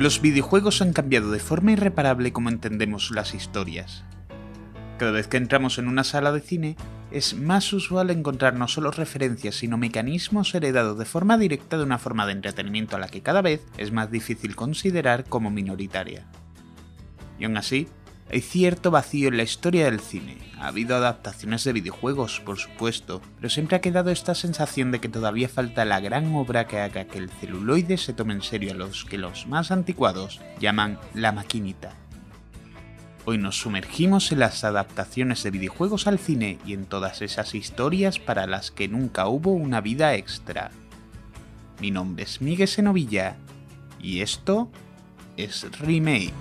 Los videojuegos han cambiado de forma irreparable como entendemos las historias. Cada vez que entramos en una sala de cine, es más usual encontrar no solo referencias, sino mecanismos heredados de forma directa de una forma de entretenimiento a la que cada vez es más difícil considerar como minoritaria. Y aún así, hay cierto vacío en la historia del cine. Ha habido adaptaciones de videojuegos, por supuesto, pero siempre ha quedado esta sensación de que todavía falta la gran obra que haga que el celuloide se tome en serio a los que los más anticuados llaman la maquinita. Hoy nos sumergimos en las adaptaciones de videojuegos al cine y en todas esas historias para las que nunca hubo una vida extra. Mi nombre es Miguel Senovilla y esto es Remake.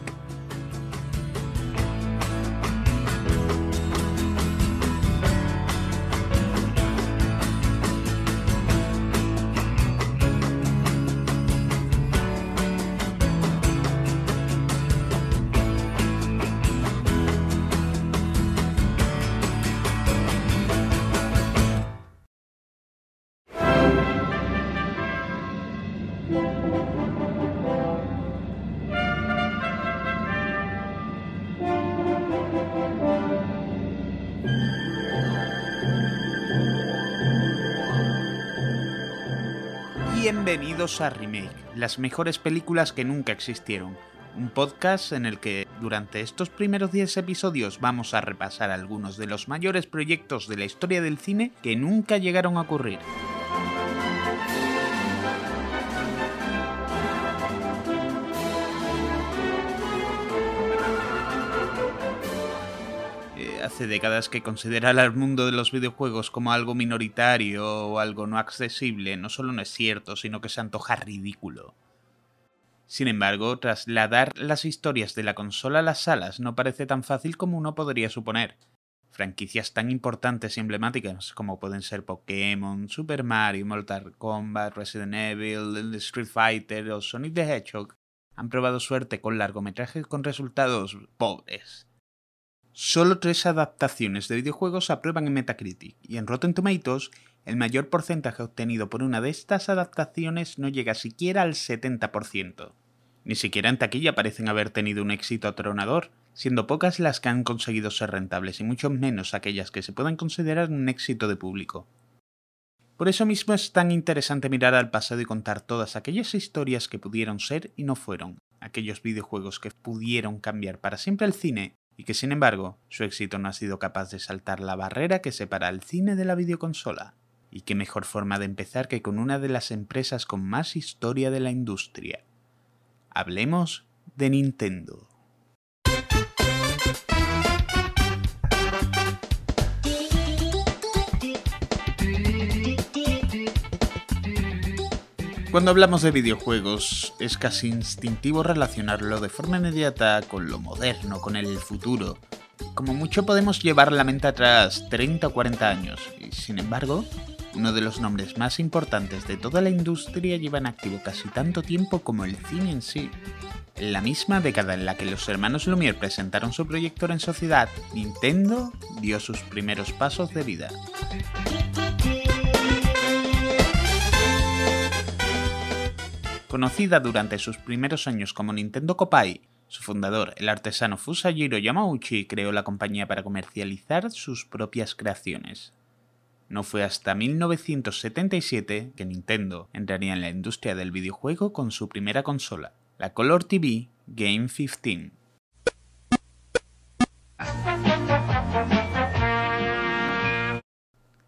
Bienvenidos a Remake, las mejores películas que nunca existieron. Un podcast en el que durante estos primeros 10 episodios vamos a repasar algunos de los mayores proyectos de la historia del cine que nunca llegaron a ocurrir. Décadas que considerar al mundo de los videojuegos como algo minoritario o algo no accesible no solo no es cierto, sino que se antoja ridículo. Sin embargo, trasladar las historias de la consola a las salas no parece tan fácil como uno podría suponer. Franquicias tan importantes y emblemáticas como pueden ser Pokémon, Super Mario, Mortal Kombat, Resident Evil, Street Fighter o Sonic the Hedgehog han probado suerte con largometrajes con resultados pobres. Solo tres adaptaciones de videojuegos aprueban en Metacritic, y en Rotten Tomatoes el mayor porcentaje obtenido por una de estas adaptaciones no llega siquiera al 70%. Ni siquiera en taquilla parecen haber tenido un éxito atronador, siendo pocas las que han conseguido ser rentables y mucho menos aquellas que se puedan considerar un éxito de público. Por eso mismo es tan interesante mirar al pasado y contar todas aquellas historias que pudieron ser y no fueron, aquellos videojuegos que pudieron cambiar para siempre el cine y que sin embargo su éxito no ha sido capaz de saltar la barrera que separa al cine de la videoconsola. Y qué mejor forma de empezar que con una de las empresas con más historia de la industria. Hablemos de Nintendo. Cuando hablamos de videojuegos, es casi instintivo relacionarlo de forma inmediata con lo moderno, con el futuro. Como mucho podemos llevar la mente atrás 30 o 40 años, y sin embargo, uno de los nombres más importantes de toda la industria lleva en activo casi tanto tiempo como el cine en sí. En la misma década en la que los hermanos Lumière presentaron su proyector en sociedad, Nintendo dio sus primeros pasos de vida. Conocida durante sus primeros años como Nintendo Kopai, su fundador, el artesano Fusajiro Yamauchi, creó la compañía para comercializar sus propias creaciones. No fue hasta 1977 que Nintendo entraría en la industria del videojuego con su primera consola, la Color TV Game 15.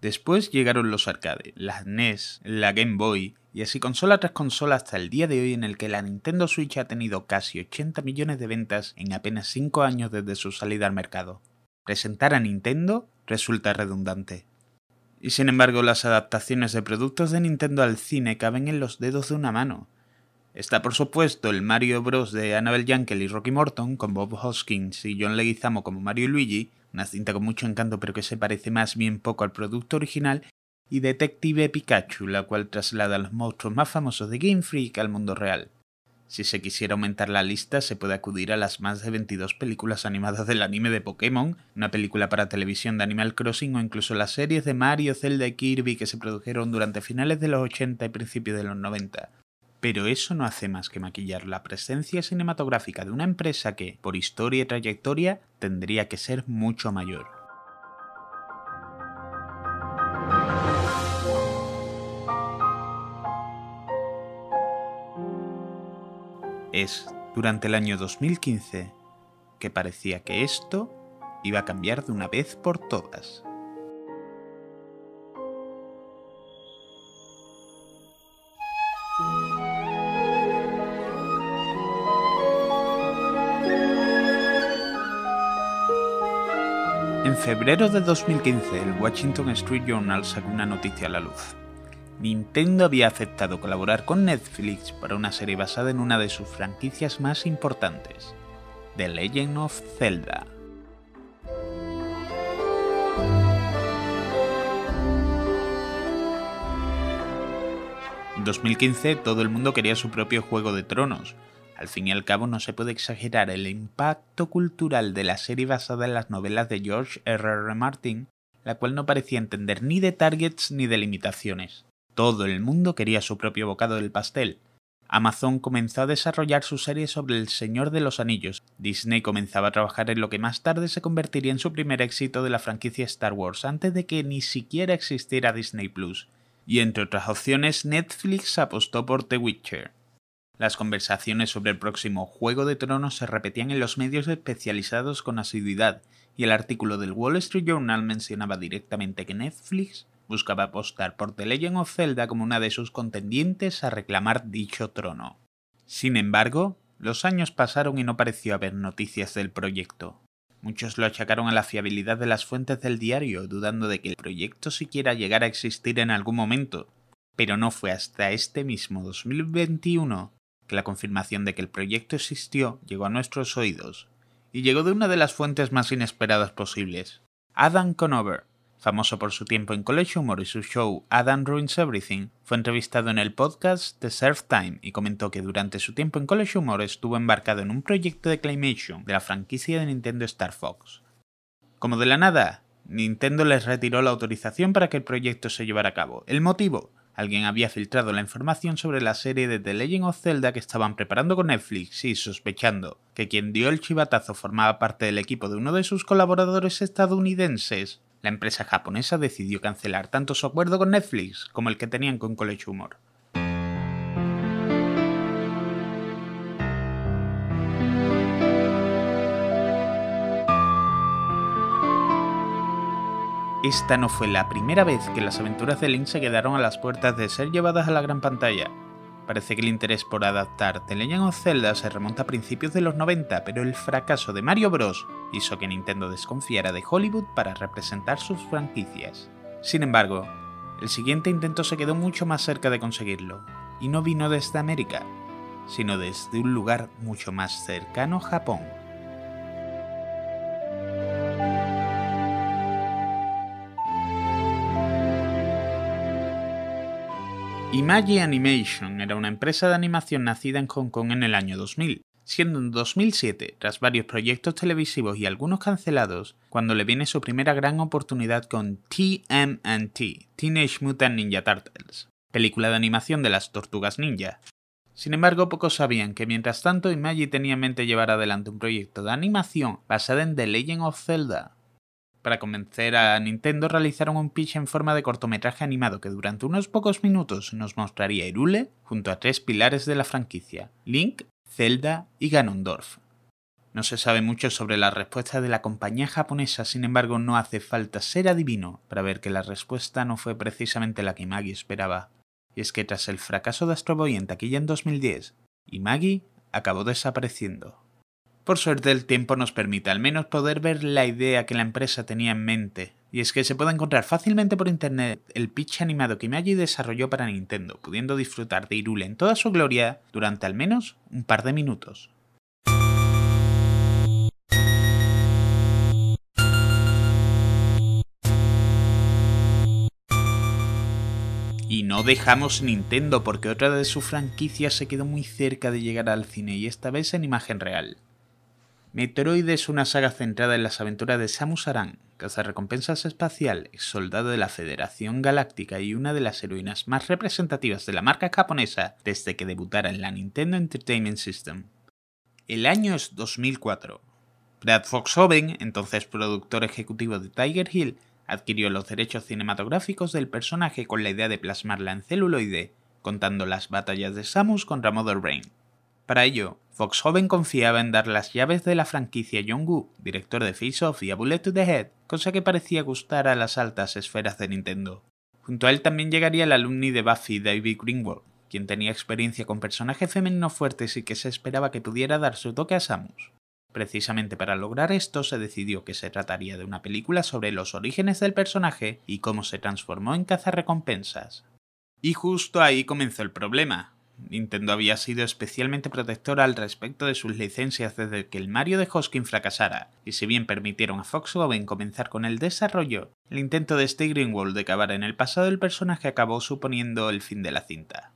Después llegaron los arcade, las NES, la Game Boy y así consola tras consola hasta el día de hoy en el que la Nintendo Switch ha tenido casi 80 millones de ventas en apenas 5 años desde su salida al mercado. Presentar a Nintendo resulta redundante. Y sin embargo las adaptaciones de productos de Nintendo al cine caben en los dedos de una mano. Está por supuesto el Mario Bros. de Annabelle Jankel y Rocky Morton, con Bob Hoskins y John Leguizamo como Mario y Luigi, una cinta con mucho encanto pero que se parece más bien poco al producto original, y Detective Pikachu, la cual traslada a los monstruos más famosos de Game Freak al mundo real. Si se quisiera aumentar la lista, se puede acudir a las más de 22 películas animadas del anime de Pokémon, una película para televisión de Animal Crossing o incluso las series de Mario, Zelda y Kirby que se produjeron durante finales de los 80 y principios de los 90. Pero eso no hace más que maquillar la presencia cinematográfica de una empresa que, por historia y trayectoria, tendría que ser mucho mayor. Es durante el año 2015 que parecía que esto iba a cambiar de una vez por todas. En febrero de 2015, el Washington Street Journal sacó una noticia a la luz. Nintendo había aceptado colaborar con Netflix para una serie basada en una de sus franquicias más importantes, The Legend of Zelda. En 2015 todo el mundo quería su propio Juego de Tronos. Al fin y al cabo no se puede exagerar el impacto cultural de la serie basada en las novelas de George R. R. Martin, la cual no parecía entender ni de targets ni de limitaciones. Todo el mundo quería su propio bocado del pastel. Amazon comenzó a desarrollar su serie sobre El Señor de los Anillos. Disney comenzaba a trabajar en lo que más tarde se convertiría en su primer éxito de la franquicia Star Wars, antes de que ni siquiera existiera Disney Plus. Y entre otras opciones, Netflix apostó por The Witcher. Las conversaciones sobre el próximo Juego de Tronos se repetían en los medios especializados con asiduidad, y el artículo del Wall Street Journal mencionaba directamente que Netflix buscaba apostar por The Legend of Zelda como una de sus contendientes a reclamar dicho trono. Sin embargo, los años pasaron y no pareció haber noticias del proyecto. Muchos lo achacaron a la fiabilidad de las fuentes del diario, dudando de que el proyecto siquiera llegara a existir en algún momento. Pero no fue hasta este mismo 2021 que la confirmación de que el proyecto existió llegó a nuestros oídos, y llegó de una de las fuentes más inesperadas posibles. Adam Conover, famoso por su tiempo en College Humor y su show Adam Ruins Everything, fue entrevistado en el podcast The Surf Time y comentó que durante su tiempo en College Humor estuvo embarcado en un proyecto de claymation de la franquicia de Nintendo Star Fox. Como de la nada, Nintendo les retiró la autorización para que el proyecto se llevara a cabo. ¿El motivo? Alguien había filtrado la información sobre la serie de The Legend of Zelda que estaban preparando con Netflix y sospechando que quien dio el chivatazo formaba parte del equipo de uno de sus colaboradores estadounidenses, la empresa japonesa decidió cancelar tanto su acuerdo con Netflix como el que tenían con College Humor. Esta no fue la primera vez que las aventuras de Link se quedaron a las puertas de ser llevadas a la gran pantalla. Parece que el interés por adaptar The Legend of Zelda se remonta a principios de los 90, pero el fracaso de Mario Bros. hizo que Nintendo desconfiara de Hollywood para representar sus franquicias. Sin embargo, el siguiente intento se quedó mucho más cerca de conseguirlo, y no vino desde América, sino desde un lugar mucho más cercano Japón. Imagi Animation era una empresa de animación nacida en Hong Kong en el año 2000, siendo en 2007, tras varios proyectos televisivos y algunos cancelados, cuando le viene su primera gran oportunidad con TMNT, Teenage Mutant Ninja Turtles, película de animación de las tortugas ninja. Sin embargo, pocos sabían que mientras tanto Imagi tenía en mente llevar adelante un proyecto de animación basado en The Legend of Zelda, para convencer a Nintendo realizaron un pitch en forma de cortometraje animado que durante unos pocos minutos nos mostraría Irule junto a tres pilares de la franquicia, Link, Zelda y Ganondorf. No se sabe mucho sobre la respuesta de la compañía japonesa, sin embargo no hace falta ser adivino para ver que la respuesta no fue precisamente la que Imagi esperaba. Y es que tras el fracaso de Astro Boy en taquilla en 2010, Imagi acabó desapareciendo. Por suerte el tiempo nos permite al menos poder ver la idea que la empresa tenía en mente, y es que se puede encontrar fácilmente por internet el pitch animado que Imagi desarrolló para Nintendo, pudiendo disfrutar de Irule en toda su gloria durante al menos un par de minutos. Y no dejamos Nintendo porque otra de sus franquicias se quedó muy cerca de llegar al cine y esta vez en imagen real. Metroid es una saga centrada en las aventuras de Samus Aran, recompensas espacial, soldado de la Federación Galáctica y una de las heroínas más representativas de la marca japonesa desde que debutara en la Nintendo Entertainment System. El año es 2004. Brad Foxhoven, entonces productor ejecutivo de Tiger Hill, adquirió los derechos cinematográficos del personaje con la idea de plasmarla en celuloide, contando las batallas de Samus contra Mother Brain. Para ello, Foxhoven confiaba en dar las llaves de la franquicia a John Woo, director de Face Off y a Bullet to the Head, cosa que parecía gustar a las altas esferas de Nintendo. Junto a él también llegaría el alumni de Buffy, David Greenwald, quien tenía experiencia con personajes femeninos fuertes y que se esperaba que pudiera dar su toque a Samus. Precisamente para lograr esto se decidió que se trataría de una película sobre los orígenes del personaje y cómo se transformó en cazarrecompensas. Y justo ahí comenzó el problema. Nintendo había sido especialmente protectora al respecto de sus licencias desde que el Mario de Hoskin fracasara, y si bien permitieron a Fox comenzar con el desarrollo, el intento de Steve Greenwald de cavar en el pasado del personaje acabó suponiendo el fin de la cinta.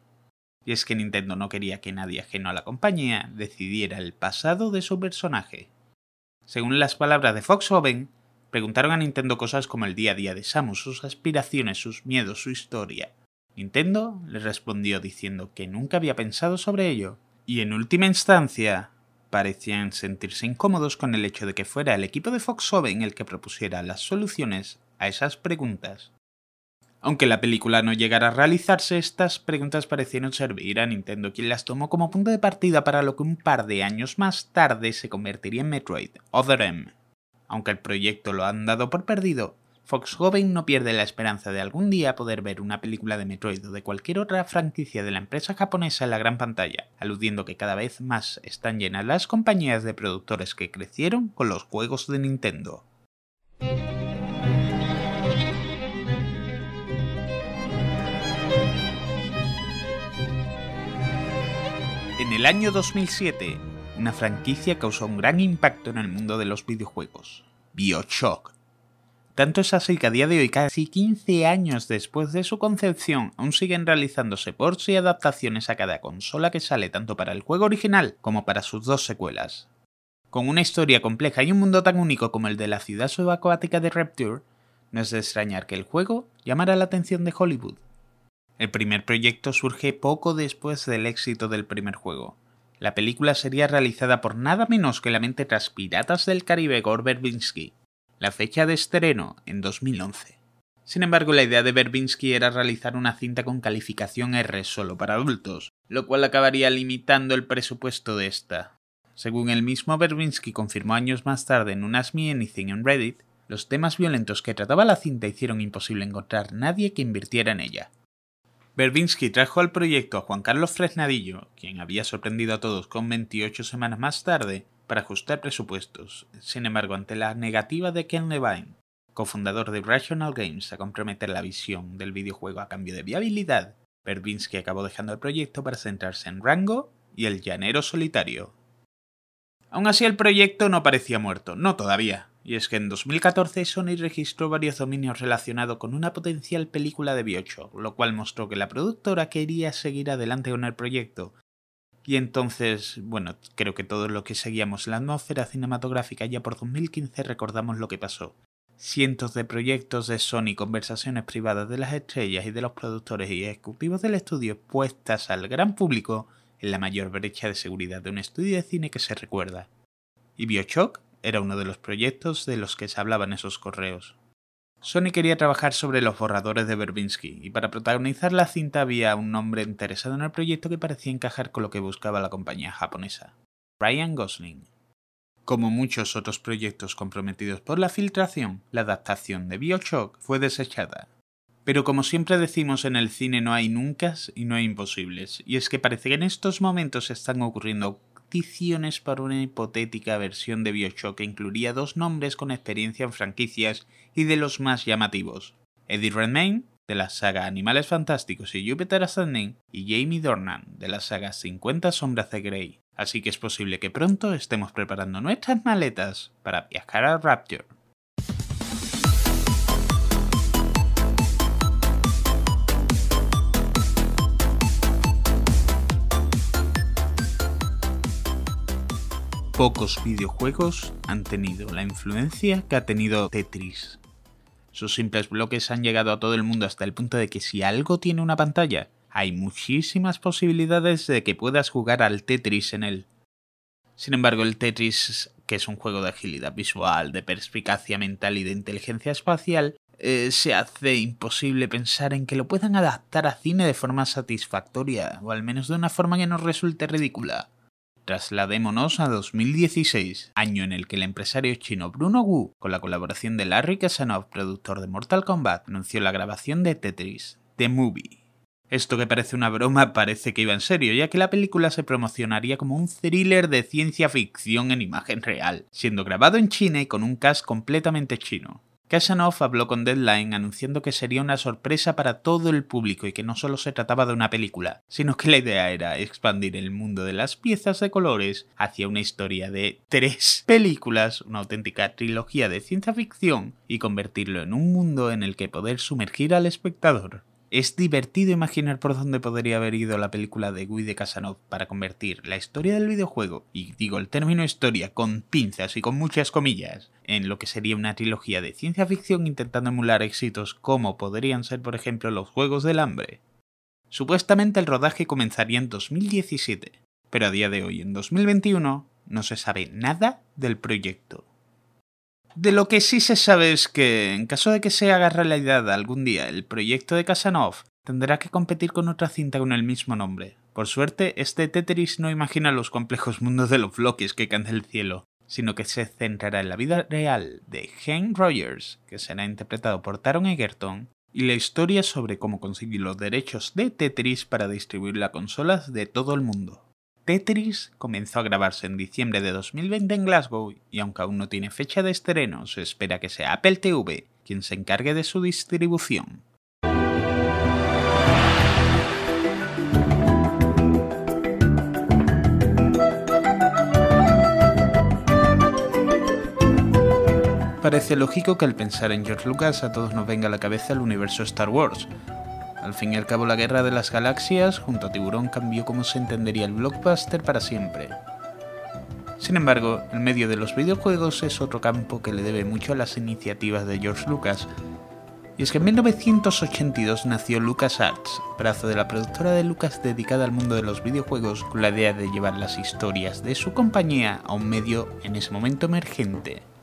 Y es que Nintendo no quería que nadie ajeno a la compañía decidiera el pasado de su personaje. Según las palabras de Fox preguntaron a Nintendo cosas como el día a día de Samus, sus aspiraciones, sus miedos, su historia, Nintendo le respondió diciendo que nunca había pensado sobre ello, y en última instancia parecían sentirse incómodos con el hecho de que fuera el equipo de Foxhoven el que propusiera las soluciones a esas preguntas. Aunque la película no llegara a realizarse, estas preguntas parecieron servir a Nintendo, quien las tomó como punto de partida para lo que un par de años más tarde se convertiría en Metroid Other M. Aunque el proyecto lo han dado por perdido, Foxhoven no pierde la esperanza de algún día poder ver una película de Metroid o de cualquier otra franquicia de la empresa japonesa en la gran pantalla, aludiendo que cada vez más están llenas las compañías de productores que crecieron con los juegos de Nintendo. En el año 2007, una franquicia causó un gran impacto en el mundo de los videojuegos, BioShock tanto es así que a día de hoy, casi 15 años después de su concepción, aún siguen realizándose ports y adaptaciones a cada consola que sale tanto para el juego original como para sus dos secuelas. Con una historia compleja y un mundo tan único como el de la ciudad subacuática de Rapture, no es de extrañar que el juego llamara la atención de Hollywood. El primer proyecto surge poco después del éxito del primer juego. La película sería realizada por nada menos que la mente tras Piratas del Caribe Gore Verbinski, la fecha de estreno en 2011. Sin embargo, la idea de Verbinski era realizar una cinta con calificación R solo para adultos, lo cual acabaría limitando el presupuesto de esta. Según el mismo Verbinski confirmó años más tarde en un Ask Me Anything en Reddit, los temas violentos que trataba la cinta hicieron imposible encontrar nadie que invirtiera en ella. Verbinski trajo al proyecto a Juan Carlos Fresnadillo, quien había sorprendido a todos con 28 semanas más tarde, para ajustar presupuestos. Sin embargo, ante la negativa de Ken Levine, cofundador de Rational Games, a comprometer la visión del videojuego a cambio de viabilidad, Verbinski acabó dejando el proyecto para centrarse en Rango y el llanero solitario. Aún así, el proyecto no parecía muerto, no todavía. Y es que en 2014 Sony registró varios dominios relacionados con una potencial película de Bioshock, lo cual mostró que la productora quería seguir adelante con el proyecto, y entonces, bueno, creo que todos los que seguíamos la atmósfera cinematográfica ya por 2015 recordamos lo que pasó. Cientos de proyectos de Sony, conversaciones privadas de las estrellas y de los productores y ejecutivos del estudio puestas al gran público en la mayor brecha de seguridad de un estudio de cine que se recuerda. Y Bioshock era uno de los proyectos de los que se hablaban esos correos. Sony quería trabajar sobre los borradores de Verbinski, y para protagonizar la cinta había un nombre interesado en el proyecto que parecía encajar con lo que buscaba la compañía japonesa, Ryan Gosling. Como muchos otros proyectos comprometidos por la filtración, la adaptación de Bioshock fue desechada. Pero como siempre decimos en el cine no hay nunca y no hay imposibles, y es que parece que en estos momentos están ocurriendo para una hipotética versión de Bioshock que incluiría dos nombres con experiencia en franquicias y de los más llamativos. Eddie Redmayne, de la saga Animales Fantásticos y Jupiter Ascending, y Jamie Dornan, de la saga 50 Sombras de Grey. Así que es posible que pronto estemos preparando nuestras maletas para viajar a Rapture. Pocos videojuegos han tenido la influencia que ha tenido Tetris. Sus simples bloques han llegado a todo el mundo hasta el punto de que si algo tiene una pantalla, hay muchísimas posibilidades de que puedas jugar al Tetris en él. Sin embargo, el Tetris, que es un juego de agilidad visual, de perspicacia mental y de inteligencia espacial, eh, se hace imposible pensar en que lo puedan adaptar a cine de forma satisfactoria, o al menos de una forma que no resulte ridícula. Trasladémonos a 2016, año en el que el empresario chino Bruno Wu, con la colaboración de Larry Kasanov, productor de Mortal Kombat, anunció la grabación de Tetris, The Movie. Esto que parece una broma parece que iba en serio, ya que la película se promocionaría como un thriller de ciencia ficción en imagen real, siendo grabado en China y con un cast completamente chino. Kasanov habló con Deadline anunciando que sería una sorpresa para todo el público y que no solo se trataba de una película, sino que la idea era expandir el mundo de las piezas de colores hacia una historia de tres películas, una auténtica trilogía de ciencia ficción, y convertirlo en un mundo en el que poder sumergir al espectador. Es divertido imaginar por dónde podría haber ido la película de Guy de Casanov para convertir la historia del videojuego, y digo el término historia con pinzas y con muchas comillas, en lo que sería una trilogía de ciencia ficción intentando emular éxitos como podrían ser por ejemplo los Juegos del Hambre. Supuestamente el rodaje comenzaría en 2017, pero a día de hoy, en 2021, no se sabe nada del proyecto. De lo que sí se sabe es que, en caso de que se haga realidad algún día el proyecto de Casanov, tendrá que competir con otra cinta con el mismo nombre. Por suerte, este Tetris no imagina los complejos mundos de los bloques que caen del cielo, sino que se centrará en la vida real de Hank Rogers, que será interpretado por Taron Egerton, y la historia sobre cómo conseguir los derechos de Tetris para distribuir a consolas de todo el mundo. Tetris comenzó a grabarse en diciembre de 2020 en Glasgow y aunque aún no tiene fecha de estreno, se espera que sea Apple TV quien se encargue de su distribución. Parece lógico que al pensar en George Lucas a todos nos venga a la cabeza el universo Star Wars, al fin y al cabo, la Guerra de las Galaxias junto a Tiburón cambió cómo se entendería el blockbuster para siempre. Sin embargo, el medio de los videojuegos es otro campo que le debe mucho a las iniciativas de George Lucas. Y es que en 1982 nació LucasArts, brazo de la productora de Lucas dedicada al mundo de los videojuegos, con la idea de llevar las historias de su compañía a un medio en ese momento emergente.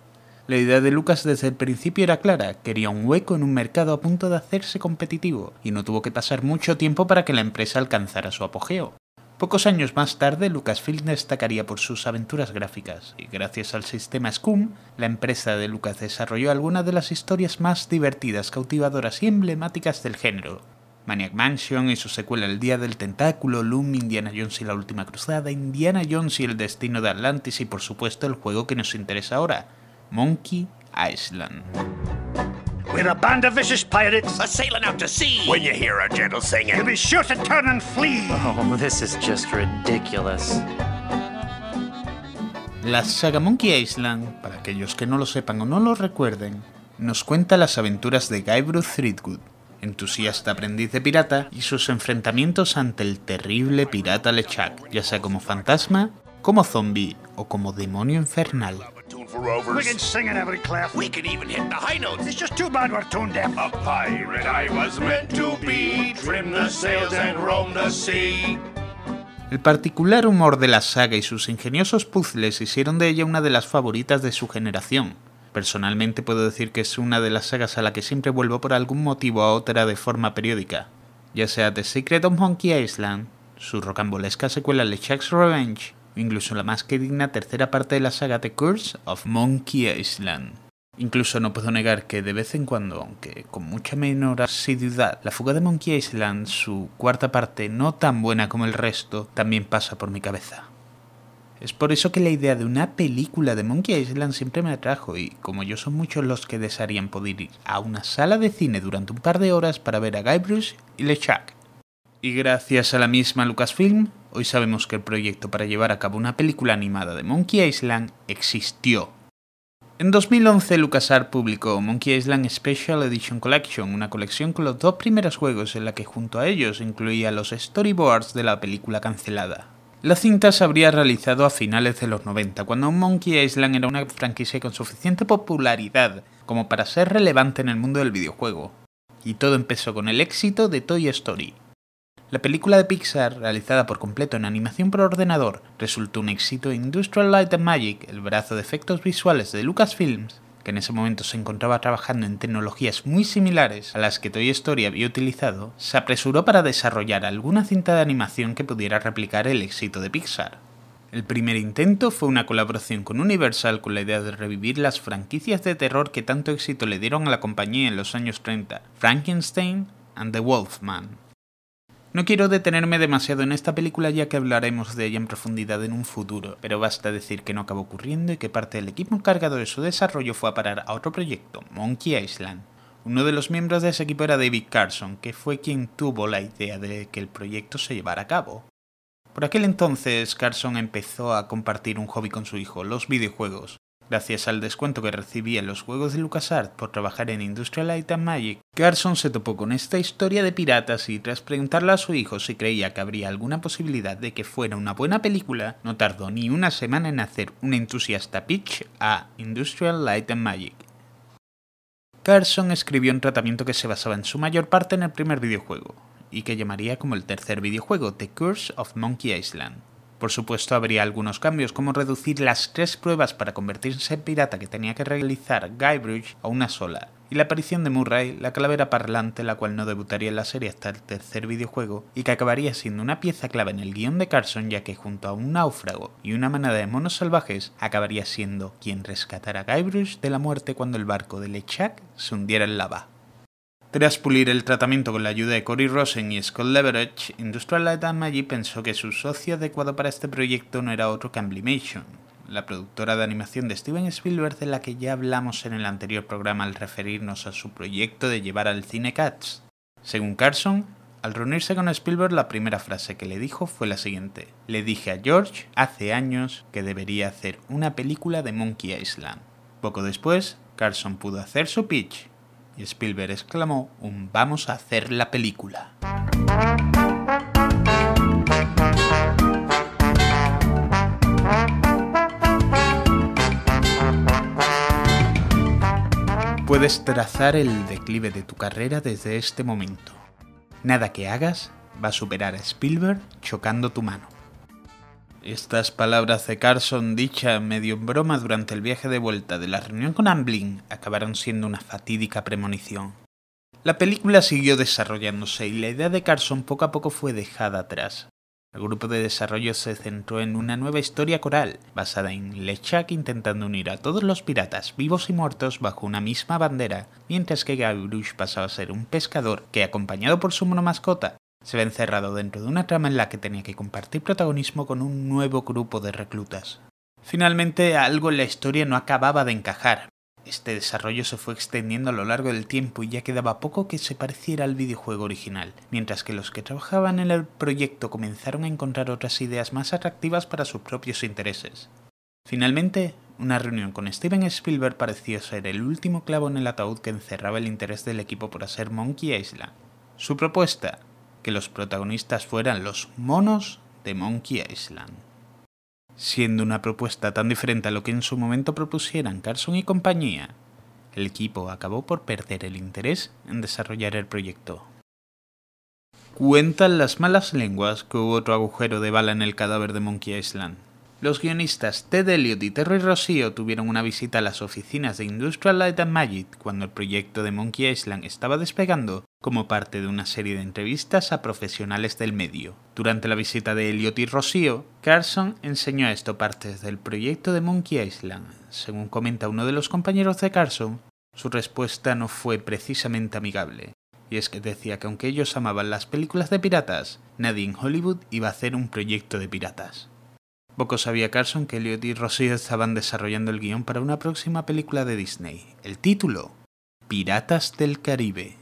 La idea de Lucas desde el principio era clara, quería un hueco en un mercado a punto de hacerse competitivo, y no tuvo que pasar mucho tiempo para que la empresa alcanzara su apogeo. Pocos años más tarde, Lucasfilm destacaría por sus aventuras gráficas, y gracias al sistema Scum, la empresa de Lucas desarrolló algunas de las historias más divertidas, cautivadoras y emblemáticas del género. Maniac Mansion y su secuela El Día del Tentáculo, Loom, Indiana Jones y la Última Cruzada, Indiana Jones y el Destino de Atlantis y por supuesto el juego que nos interesa ahora, Monkey Island. We're a band of vicious pirates. A sailing out to sea. When you hear a gentle singing, You be sure to turn and flee. Oh, this is just ridiculous. La saga Monkey Island, para aquellos que no lo sepan o no lo recuerden, nos cuenta las aventuras de Guybrush Threepwood, entusiasta aprendiz de pirata, y sus enfrentamientos ante el terrible pirata LeChuck, ya sea como fantasma, como zombie o como demonio infernal. For We rovers. can sing in every clef. We can even hit the high notes. It's just too bad we're tone deaf. A pirate I was meant to be, trim the sails and roam the sea. El particular humor de la saga y sus ingeniosos puzzles hicieron de ella una de las favoritas de su generación. Personalmente puedo decir que es una de las sagas a la que siempre vuelvo por algún motivo a otra de forma periódica, ya sea The Secret of Monkey Island, su rocambolesca secuela LeChuck's Revenge, incluso la más que digna tercera parte de la saga The Curse of Monkey Island. Incluso no puedo negar que de vez en cuando, aunque con mucha menor asiduidad, la fuga de Monkey Island, su cuarta parte no tan buena como el resto, también pasa por mi cabeza. Es por eso que la idea de una película de Monkey Island siempre me atrajo y como yo son muchos los que desearían poder ir a una sala de cine durante un par de horas para ver a Guybrush y LeChuck. Y gracias a la misma Lucasfilm, hoy sabemos que el proyecto para llevar a cabo una película animada de Monkey Island existió. En 2011 LucasArts publicó Monkey Island Special Edition Collection, una colección con los dos primeros juegos en la que junto a ellos incluía los storyboards de la película cancelada. La cinta se habría realizado a finales de los 90, cuando Monkey Island era una franquicia con suficiente popularidad como para ser relevante en el mundo del videojuego. Y todo empezó con el éxito de Toy Story. La película de Pixar, realizada por completo en animación por ordenador, resultó un éxito Industrial Light and Magic, el brazo de efectos visuales de Lucasfilms, que en ese momento se encontraba trabajando en tecnologías muy similares a las que Toy Story había utilizado, se apresuró para desarrollar alguna cinta de animación que pudiera replicar el éxito de Pixar. El primer intento fue una colaboración con Universal con la idea de revivir las franquicias de terror que tanto éxito le dieron a la compañía en los años 30, Frankenstein and the Wolfman. No quiero detenerme demasiado en esta película ya que hablaremos de ella en profundidad en un futuro, pero basta decir que no acabó ocurriendo y que parte del equipo encargado de su desarrollo fue a parar a otro proyecto, Monkey Island. Uno de los miembros de ese equipo era David Carson, que fue quien tuvo la idea de que el proyecto se llevara a cabo. Por aquel entonces, Carson empezó a compartir un hobby con su hijo, los videojuegos, Gracias al descuento que recibía en los juegos de LucasArts por trabajar en Industrial Light and Magic, Carson se topó con esta historia de piratas y tras preguntarle a su hijo si creía que habría alguna posibilidad de que fuera una buena película, no tardó ni una semana en hacer un entusiasta pitch a Industrial Light and Magic. Carson escribió un tratamiento que se basaba en su mayor parte en el primer videojuego, y que llamaría como el tercer videojuego, The Curse of Monkey Island. Por supuesto, habría algunos cambios, como reducir las tres pruebas para convertirse en pirata que tenía que realizar Guybrush a una sola, y la aparición de Murray, la calavera parlante, la cual no debutaría en la serie hasta el tercer videojuego, y que acabaría siendo una pieza clave en el guion de Carson, ya que junto a un náufrago y una manada de monos salvajes, acabaría siendo quien rescatara a Guybrush de la muerte cuando el barco de LeChuck se hundiera en lava. Tras pulir el tratamiento con la ayuda de Cory Rosen y Scott Leverage, Industrial Light and Magic pensó que su socio adecuado para este proyecto no era otro que Amblimation, la productora de animación de Steven Spielberg de la que ya hablamos en el anterior programa al referirnos a su proyecto de llevar al cine Cats. Según Carson, al reunirse con Spielberg la primera frase que le dijo fue la siguiente. Le dije a George hace años que debería hacer una película de Monkey Island. Poco después, Carson pudo hacer su pitch y Spielberg exclamó vamos a hacer la película. Puedes trazar el declive de tu carrera desde este momento. Nada que hagas va a superar a Spielberg chocando tu mano. Estas palabras de Carson, dichas medio en broma durante el viaje de vuelta de la reunión con Amblin, acabaron siendo una fatídica premonición. La película siguió desarrollándose y la idea de Carson poco a poco fue dejada atrás. El grupo de desarrollo se centró en una nueva historia coral, basada en LeChuck intentando unir a todos los piratas vivos y muertos bajo una misma bandera, mientras que Guybrush pasaba a ser un pescador que, acompañado por su mono mascota, se ve encerrado dentro de una trama en la que tenía que compartir protagonismo con un nuevo grupo de reclutas. Finalmente, algo en la historia no acababa de encajar. Este desarrollo se fue extendiendo a lo largo del tiempo y ya quedaba poco que se pareciera al videojuego original, mientras que los que trabajaban en el proyecto comenzaron a encontrar otras ideas más atractivas para sus propios intereses. Finalmente, una reunión con Steven Spielberg pareció ser el último clavo en el ataúd que encerraba el interés del equipo por hacer Monkey Island. Su propuesta que los protagonistas fueran los monos de Monkey Island. Siendo una propuesta tan diferente a lo que en su momento propusieran Carson y compañía, el equipo acabó por perder el interés en desarrollar el proyecto. Cuentan las malas lenguas que hubo otro agujero de bala en el cadáver de Monkey Island, los guionistas Ted Elliott y Terry Rossio tuvieron una visita a las oficinas de Industrial Light and Magic cuando el proyecto de Monkey Island estaba despegando como parte de una serie de entrevistas a profesionales del medio. Durante la visita de Elliott y Rossio, Carson enseñó a esto partes del proyecto de Monkey Island. Según comenta uno de los compañeros de Carson, su respuesta no fue precisamente amigable. Y es que decía que aunque ellos amaban las películas de piratas, nadie en Hollywood iba a hacer un proyecto de piratas. Poco sabía Carson que Elliot y Rossio estaban desarrollando el guion para una próxima película de Disney. El título, Piratas del Caribe.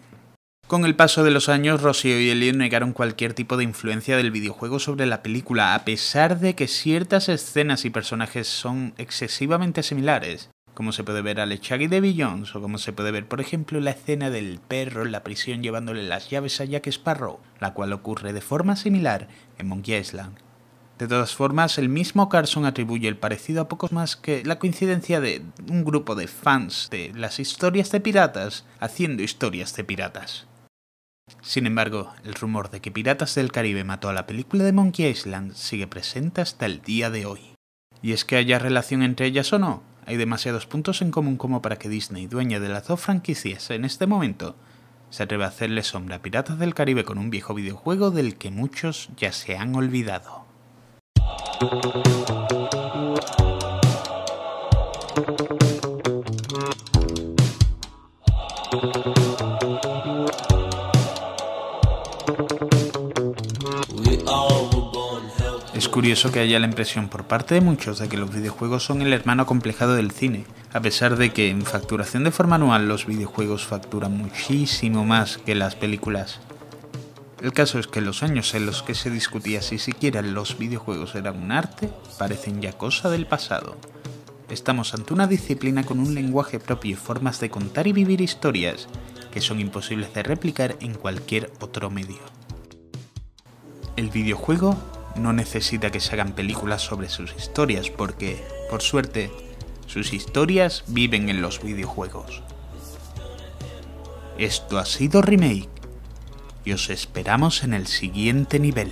Con el paso de los años, Rossio y Elliot negaron cualquier tipo de influencia del videojuego sobre la película, a pesar de que ciertas escenas y personajes son excesivamente similares, como se puede ver a LeChuck y Debbie Jones, o como se puede ver, por ejemplo, la escena del perro en la prisión llevándole las llaves a Jack Sparrow, la cual ocurre de forma similar en Monkey Island. De todas formas, el mismo Carson atribuye el parecido a pocos más que la coincidencia de un grupo de fans de las historias de piratas haciendo historias de piratas. Sin embargo, el rumor de que Piratas del Caribe mató a la película de Monkey Island sigue presente hasta el día de hoy. Y es que haya relación entre ellas o no, hay demasiados puntos en común como para que Disney, dueña de las dos franquicias en este momento, se atreva a hacerle sombra a Piratas del Caribe con un viejo videojuego del que muchos ya se han olvidado. Es curioso que haya la impresión por parte de muchos de que los videojuegos son el hermano complejado del cine, a pesar de que en facturación de forma anual los videojuegos facturan muchísimo más que las películas. El caso es que los años en los que se discutía si siquiera los videojuegos eran un arte parecen ya cosa del pasado. Estamos ante una disciplina con un lenguaje propio y formas de contar y vivir historias que son imposibles de replicar en cualquier otro medio. El videojuego no necesita que se hagan películas sobre sus historias porque, por suerte, sus historias viven en los videojuegos. Esto ha sido Remake y os esperamos en el siguiente nivel.